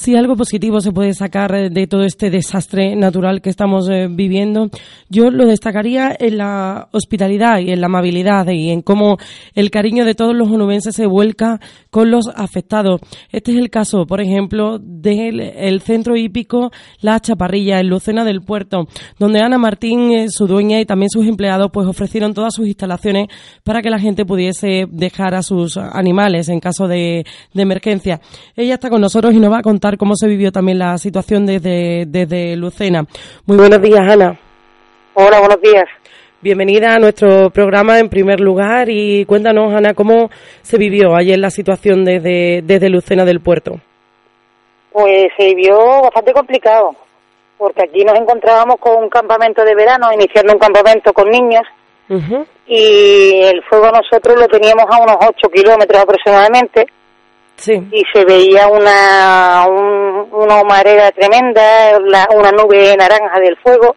Si algo positivo se puede sacar eh, de todo este desastre natural que estamos eh, viviendo, yo lo destacaría en la hospitalidad y en la amabilidad y en cómo el cariño de todos los onubenses se vuelca con los afectados. Este es el caso, por ejemplo, del centro hípico La Chaparrilla, en Lucena del Puerto, donde Ana Martín, eh, su dueña y también sus empleados, pues ofrecieron todas sus instalaciones para que la gente pudiese dejar a sus animales en caso de, de emergencia. Ella está con nosotros y nos va a contar cómo se vivió también la situación desde, desde Lucena. Muy buenos días, Ana. Hola, buenos días. Bienvenida a nuestro programa en primer lugar y cuéntanos, Ana, cómo se vivió ayer la situación desde, desde Lucena del Puerto. Pues se vivió bastante complicado, porque aquí nos encontrábamos con un campamento de verano, iniciando un campamento con niños, y el fuego nosotros lo teníamos a unos 8 kilómetros aproximadamente, y se veía una, una humareda tremenda, una nube naranja del fuego,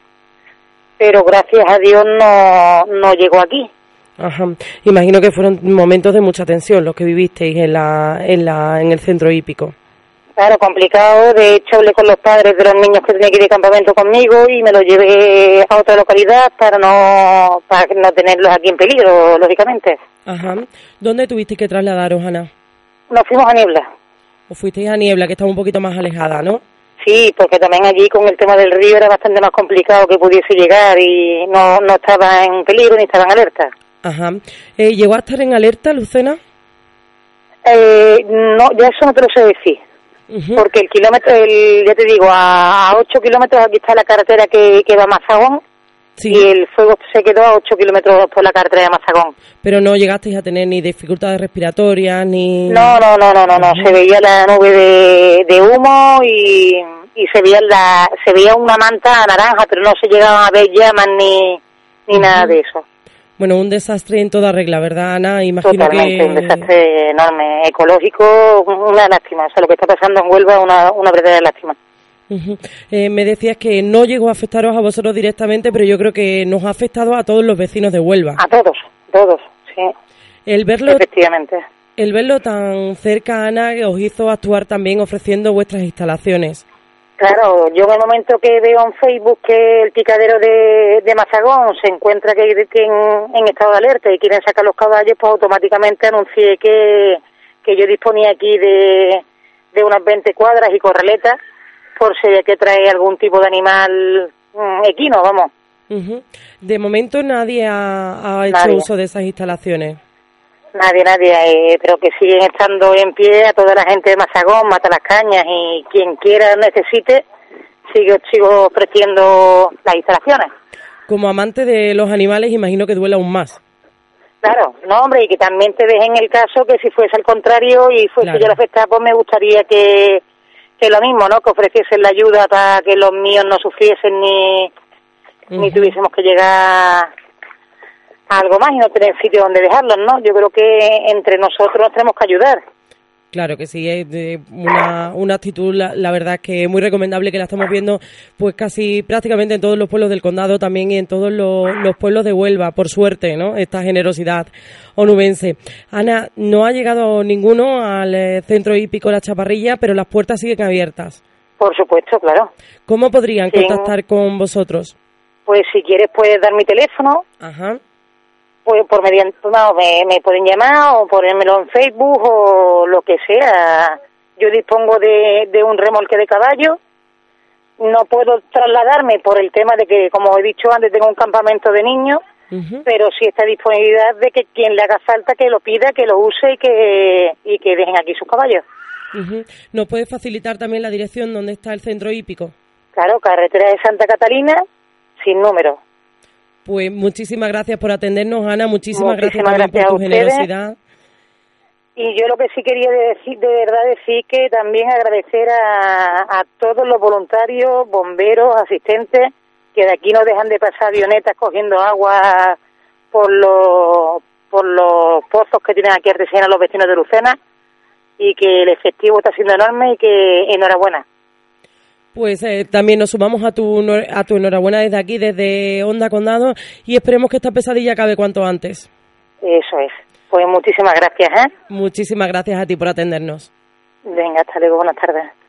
pero gracias a Dios no, no llegó aquí. Ajá. Imagino que fueron momentos de mucha tensión los que vivisteis en, la, en, la, en el centro hípico. Claro, complicado. De hecho, hablé con los padres de los niños que tenían que ir de campamento conmigo y me los llevé a otra localidad para no, para no tenerlos aquí en peligro, lógicamente. Ajá. ¿Dónde tuviste que trasladaros, Ana? Nos fuimos a Niebla. ¿O fuisteis a Niebla, que estaba un poquito más alejada, no? Sí, porque también allí con el tema del río era bastante más complicado que pudiese llegar y no, no estaba en peligro ni estaba en alerta. Ajá. Eh, ¿Llegó a estar en alerta, Lucena? Eh, no, ya eso no te lo sé decir. Porque el kilómetro, el, ya te digo, a 8 kilómetros aquí está la carretera que, que va a Mazagón y el fuego se quedó a 8 kilómetros por la carretera de Mazagón. Pero no llegasteis a tener ni dificultades respiratorias ni... No, no, no, no, no, no. se veía la nube de, de humo y, y se veía la se veía una manta naranja, pero no se llegaban a ver llamas ni, ni nada de eso. Bueno, un desastre en toda regla, ¿verdad, Ana? Imagino Totalmente, un desastre enorme, ecológico, una lástima. O sea, lo que está pasando en Huelva es una, una verdadera lástima. Eh, me decías que no llegó a afectaros a vosotros directamente, pero yo creo que nos ha afectado a todos los vecinos de Huelva. A todos, todos, sí. El verlo, Efectivamente. El verlo tan cerca, Ana, os hizo actuar también ofreciendo vuestras instalaciones. Claro, yo en el momento que veo en Facebook que el picadero de, de Mazagón se encuentra que, en, estado de alerta y quieren sacar los caballos, pues automáticamente anuncié que, que yo disponía aquí de, de unas 20 cuadras y corraletas por si hay que traer algún tipo de animal mm, equino, vamos. De momento nadie ha, hecho uso de esas instalaciones. Nadie, nadie, eh, pero que siguen estando en pie a toda la gente de Mazagón, Mata las Cañas y quien quiera necesite, sigo, sigo ofreciendo las instalaciones. Como amante de los animales, imagino que duele aún más. Claro, no, hombre, y que también te dejen el caso que si fuese al contrario y fuese yo la afectada, pues me gustaría que, lo mismo, ¿no? Que ofreciesen la ayuda para que los míos no sufriesen ni, ni tuviésemos que llegar a algo más y no tener sitio donde dejarlos, ¿no? Yo creo que entre nosotros nos tenemos que ayudar. Claro que sí, es de una, una actitud, la, verdad, que es muy recomendable que la estamos viendo pues casi prácticamente en todos los pueblos del condado también y en todos los, pueblos de Huelva, por suerte, ¿no? Esta generosidad onubense. Ana, no ha llegado ninguno al eh, centro hípico La Chaparrilla, pero las puertas siguen abiertas. Por supuesto, claro. ¿Cómo podrían contactar con vosotros? Pues si quieres puedes dar mi teléfono. Ajá pues por mediante, no, me, me pueden llamar o ponérmelo en Facebook o lo que sea. Yo dispongo de, de un remolque de caballo. No puedo trasladarme por el tema de que, como he dicho antes, tengo un campamento de niños, pero sí está disponibilidad de que quien le haga falta que lo pida, que lo use y que, y que dejen aquí sus caballos. ¿Nos puede facilitar también la dirección donde está el centro hípico? Claro, carretera de Santa Catalina, sin número. Pues muchísimas gracias por atendernos, Ana. Muchísimas gracias, por tu generosidad. Y yo lo que sí quería decir, de verdad decir que también agradecer a, a todos los voluntarios, bomberos, asistentes, que de aquí no dejan de pasar avionetas cogiendo agua por los, por los pozos que tienen aquí Artesana los vecinos de Lucena y que el efectivo está siendo enorme y que enhorabuena. Pues eh, también nos sumamos a tu, a tu enhorabuena desde aquí, desde Onda Condado, y esperemos que esta pesadilla acabe cuanto antes. Eso es. Pues muchísimas gracias, ¿eh? Muchísimas gracias a ti por atendernos. Venga, hasta luego, buenas tardes.